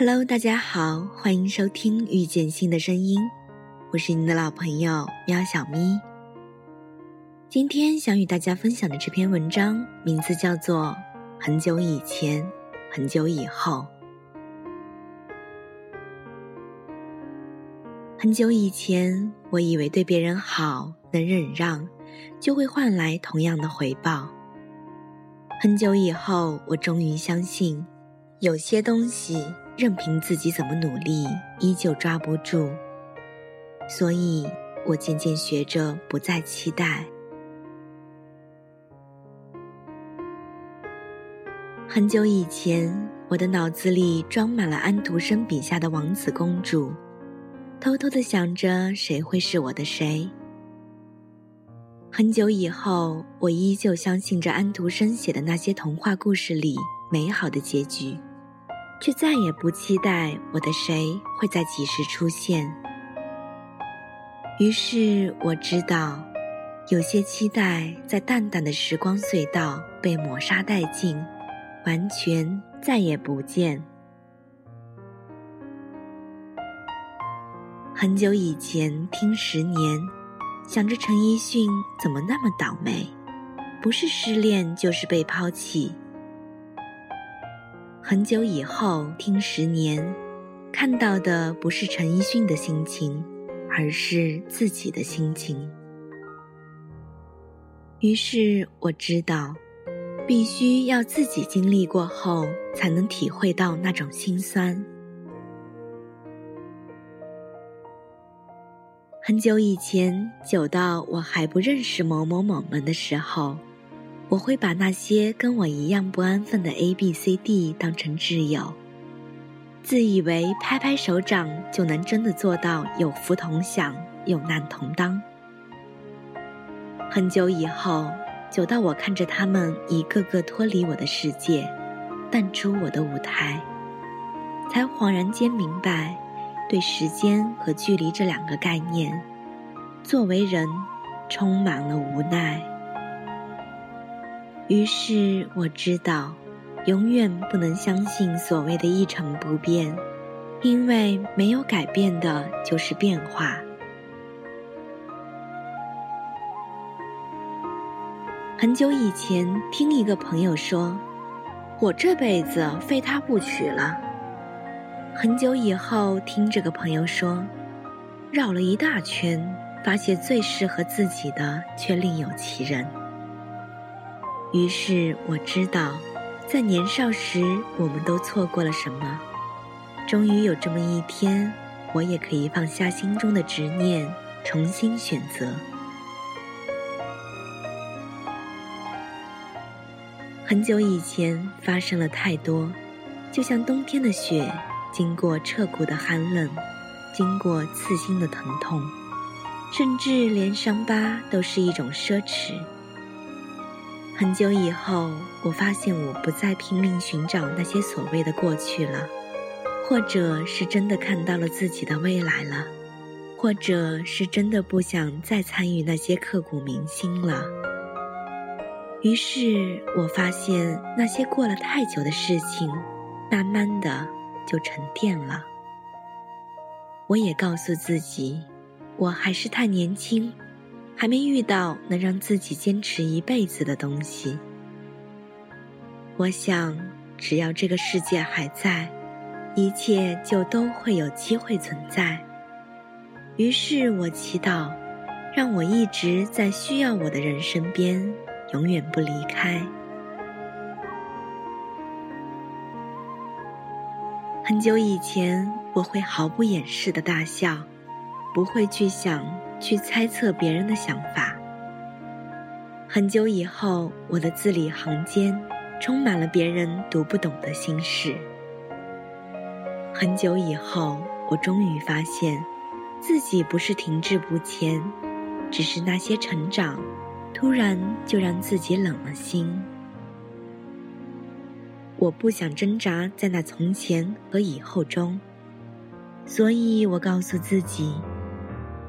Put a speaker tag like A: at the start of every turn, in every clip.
A: Hello，大家好，欢迎收听遇见新的声音，我是您的老朋友喵小咪。今天想与大家分享的这篇文章名字叫做《很久以前，很久以后》。很久以前，我以为对别人好，能忍让，就会换来同样的回报。很久以后，我终于相信，有些东西。任凭自己怎么努力，依旧抓不住。所以，我渐渐学着不再期待。很久以前，我的脑子里装满了安徒生笔下的王子公主，偷偷的想着谁会是我的谁。很久以后，我依旧相信着安徒生写的那些童话故事里美好的结局。却再也不期待我的谁会在几时出现。于是我知道，有些期待在淡淡的时光隧道被抹杀殆尽，完全再也不见。很久以前听十年，想着陈奕迅怎么那么倒霉，不是失恋就是被抛弃。很久以后听十年，看到的不是陈奕迅的心情，而是自己的心情。于是我知道，必须要自己经历过后，才能体会到那种心酸。很久以前，久到我还不认识某某某们的时候。我会把那些跟我一样不安分的 A、B、C、D 当成挚友，自以为拍拍手掌就能真的做到有福同享、有难同当。很久以后，久到我看着他们一个个脱离我的世界，淡出我的舞台，才恍然间明白，对时间和距离这两个概念，作为人，充满了无奈。于是我知道，永远不能相信所谓的一成不变，因为没有改变的就是变化。很久以前，听一个朋友说：“我这辈子非他不娶了。”很久以后，听这个朋友说：“绕了一大圈，发现最适合自己的却另有其人。”于是我知道，在年少时我们都错过了什么。终于有这么一天，我也可以放下心中的执念，重新选择。很久以前发生了太多，就像冬天的雪，经过彻骨的寒冷，经过刺心的疼痛，甚至连伤疤都是一种奢侈。很久以后，我发现我不再拼命寻找那些所谓的过去了，或者是真的看到了自己的未来了，或者是真的不想再参与那些刻骨铭心了。于是我发现那些过了太久的事情，慢慢的就沉淀了。我也告诉自己，我还是太年轻。还没遇到能让自己坚持一辈子的东西。我想，只要这个世界还在，一切就都会有机会存在。于是我祈祷，让我一直在需要我的人身边，永远不离开。很久以前，我会毫不掩饰的大笑，不会去想。去猜测别人的想法。很久以后，我的字里行间充满了别人读不懂的心事。很久以后，我终于发现，自己不是停滞不前，只是那些成长，突然就让自己冷了心。我不想挣扎在那从前和以后中，所以我告诉自己。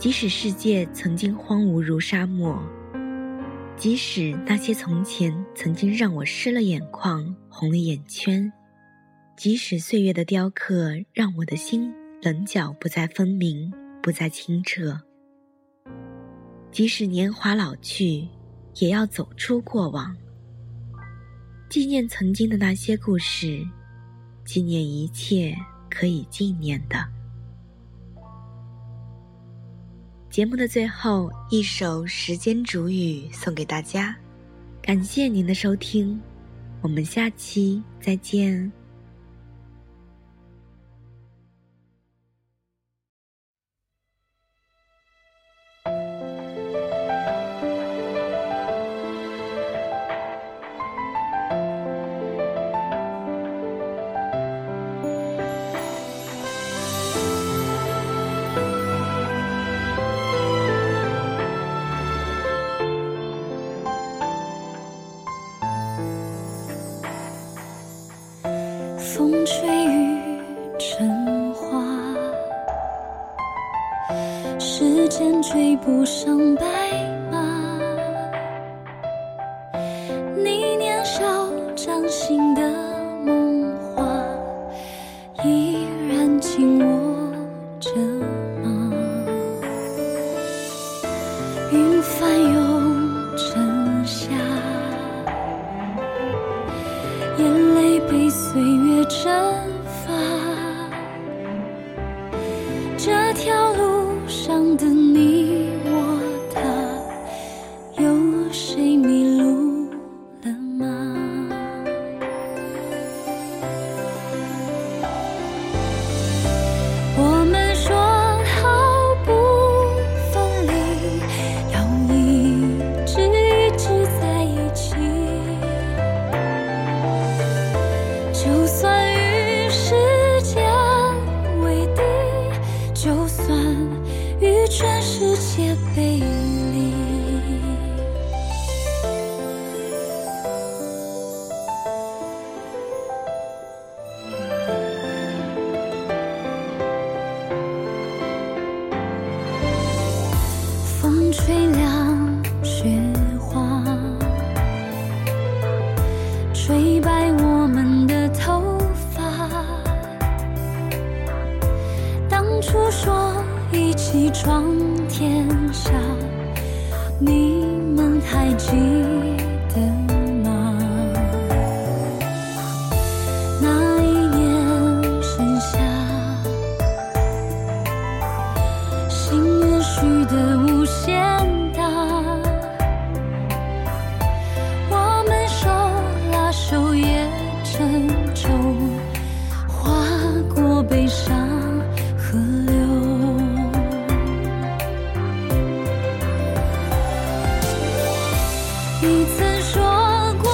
A: 即使世界曾经荒芜如沙漠，即使那些从前曾经让我湿了眼眶、红了眼圈，即使岁月的雕刻让我的心棱角不再分明，不再清澈；即使年华老去，也要走出过往，纪念曾经的那些故事，纪念一切可以纪念的。节目的最后一首《时间煮雨》送给大家，感谢您的收听，我们下期再见。
B: 不上白谁迷路了吗？我们说好不分离，要一直一直在一起。就算初说一起闯天下，你们还记得你曾说过